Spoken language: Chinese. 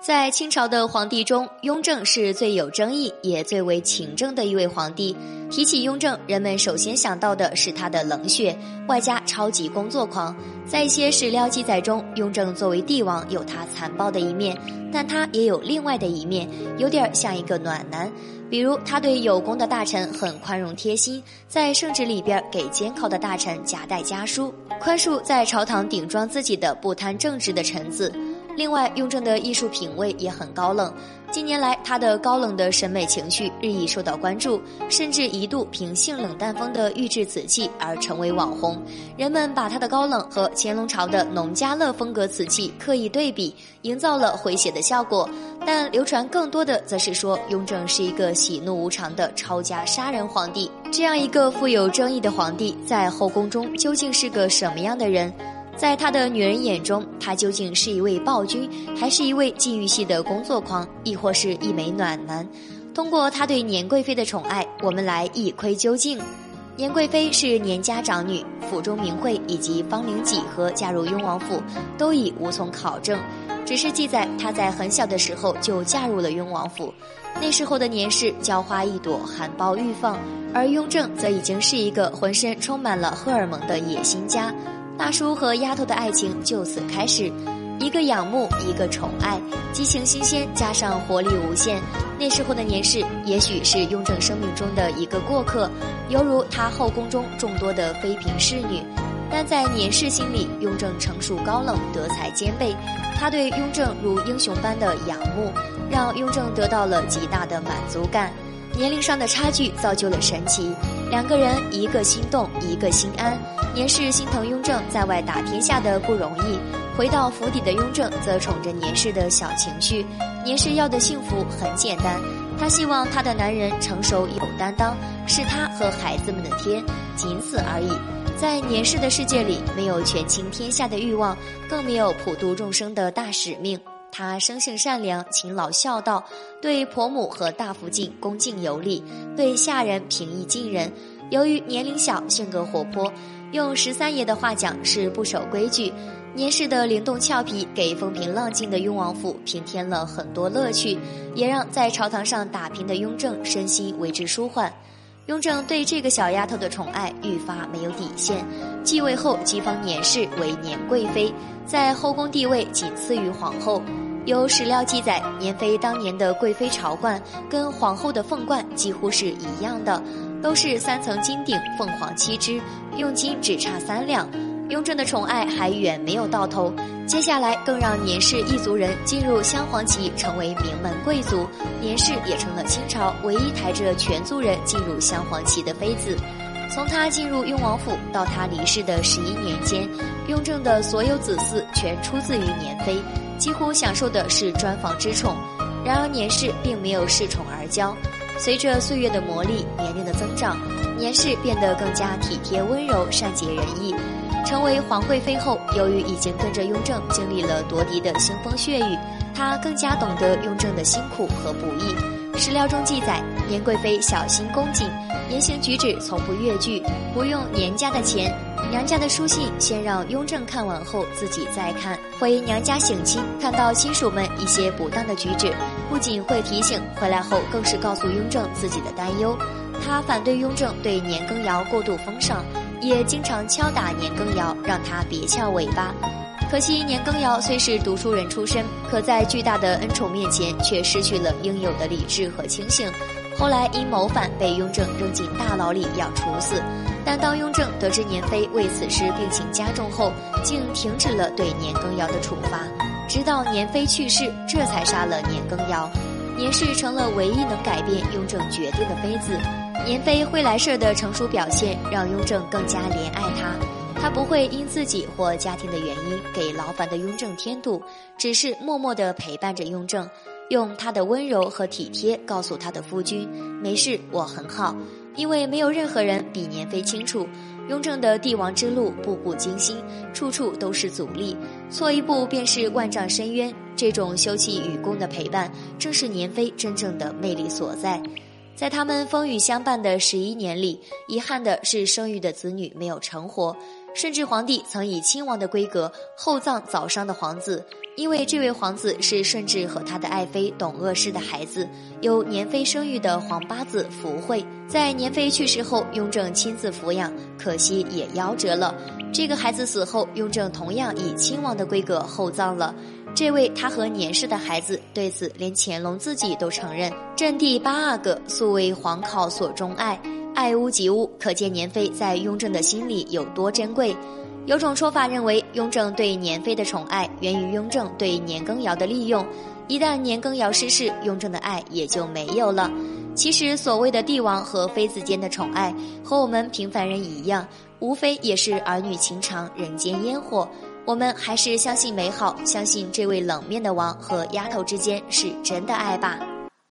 在清朝的皇帝中，雍正是最有争议也最为勤政的一位皇帝。提起雍正，人们首先想到的是他的冷血，外加超级工作狂。在一些史料记载中，雍正作为帝王有他残暴的一面，但他也有另外的一面，有点像一个暖男。比如，他对有功的大臣很宽容贴心，在圣旨里边给监考的大臣夹带家书，宽恕在朝堂顶撞自己的不贪正直的臣子。另外，雍正的艺术品味也很高冷。近年来，他的高冷的审美情绪日益受到关注，甚至一度凭性冷淡风的御制瓷器而成为网红。人们把他的高冷和乾隆朝的农家乐风格瓷器刻意对比，营造了诙谐的效果。但流传更多的则是说，雍正是一个喜怒无常的抄家杀人皇帝。这样一个富有争议的皇帝，在后宫中究竟是个什么样的人？在他的女人眼中，他究竟是一位暴君，还是一位禁欲系的工作狂，亦或是一枚暖男？通过他对年贵妃的宠爱，我们来一窥究竟。年贵妃是年家长女，府中名讳以及芳龄几何嫁入雍王府，都已无从考证，只是记载她在很小的时候就嫁入了雍王府。那时候的年氏娇花一朵，含苞欲放，而雍正则已经是一个浑身充满了荷尔蒙的野心家。大叔和丫头的爱情就此开始，一个仰慕，一个宠爱，激情新鲜，加上活力无限。那时候的年氏，也许是雍正生命中的一个过客，犹如他后宫中众多的妃嫔侍女。但在年氏心里，雍正成熟高冷，德才兼备。他对雍正如英雄般的仰慕，让雍正得到了极大的满足感。年龄上的差距造就了神奇。两个人，一个心动，一个心安。年氏心疼雍正在外打天下的不容易，回到府邸的雍正则宠着年氏的小情绪。年氏要的幸福很简单，她希望她的男人成熟有担当，是她和孩子们的天，仅此而已。在年氏的世界里，没有权倾天下的欲望，更没有普度众生的大使命。她生性善良、勤劳孝道，对婆母和大福晋恭敬有礼，对下人平易近人。由于年龄小、性格活泼，用十三爷的话讲是不守规矩。年氏的灵动俏皮，给风平浪静的雍王府平添了很多乐趣，也让在朝堂上打拼的雍正身心为之舒缓。雍正对这个小丫头的宠爱愈发没有底线，继位后即封年氏为年贵妃，在后宫地位仅次于皇后。有史料记载，年妃当年的贵妃朝冠跟皇后的凤冠几乎是一样的，都是三层金顶，凤凰七只，用金只差三两。雍正的宠爱还远没有到头，接下来更让年氏一族人进入镶黄旗，成为名门贵族。年氏也成了清朝唯一抬着全族人进入镶黄旗的妃子。从他进入雍王府到他离世的十一年间，雍正的所有子嗣全出自于年妃，几乎享受的是专房之宠。然而年氏并没有恃宠而骄，随着岁月的磨砺，年龄的增长，年氏变得更加体贴温柔、善解人意。成为皇贵妃后，由于已经跟着雍正经历了夺嫡的腥风血雨，她更加懂得雍正的辛苦和不易。史料中记载，年贵妃小心恭谨。言行举止从不越矩，不用年家的钱，娘家的书信先让雍正看完后自己再看。回娘家省亲，看到亲属们一些不当的举止，不仅会提醒，回来后更是告诉雍正自己的担忧。他反对雍正对年羹尧过度封赏，也经常敲打年羹尧，让他别翘尾巴。可惜年羹尧虽是读书人出身，可在巨大的恩宠面前却失去了应有的理智和清醒。后来因谋反被雍正扔进大牢里要处死，但当雍正得知年妃为此事病情加重后，竟停止了对年羹尧的处罚，直到年妃去世，这才杀了年羹尧。年氏成了唯一能改变雍正决定的妃子。年妃会来事的成熟表现，让雍正更加怜爱她。她不会因自己或家庭的原因给劳烦的雍正添堵，只是默默地陪伴着雍正。用她的温柔和体贴告诉他的夫君：“没事，我很好。”因为没有任何人比年妃清楚，雍正的帝王之路步步惊心，处处都是阻力，错一步便是万丈深渊。这种休戚与共的陪伴，正是年妃真正的魅力所在。在他们风雨相伴的十一年里，遗憾的是生育的子女没有成活。顺治皇帝曾以亲王的规格厚葬早伤的皇子，因为这位皇子是顺治和他的爱妃董鄂氏的孩子，有年妃生育的皇八子福惠，在年妃去世后，雍正亲自抚养，可惜也夭折了。这个孩子死后，雍正同样以亲王的规格厚葬了。这位他和年氏的孩子，对此连乾隆自己都承认：“朕第八阿哥素为皇考所钟爱，爱屋及乌，可见年妃在雍正的心里有多珍贵。”有种说法认为，雍正对年妃的宠爱源于雍正对年羹尧的利用。一旦年羹尧失势，雍正的爱也就没有了。其实，所谓的帝王和妃子间的宠爱，和我们平凡人一样，无非也是儿女情长、人间烟火。我们还是相信美好，相信这位冷面的王和丫头之间是真的爱吧。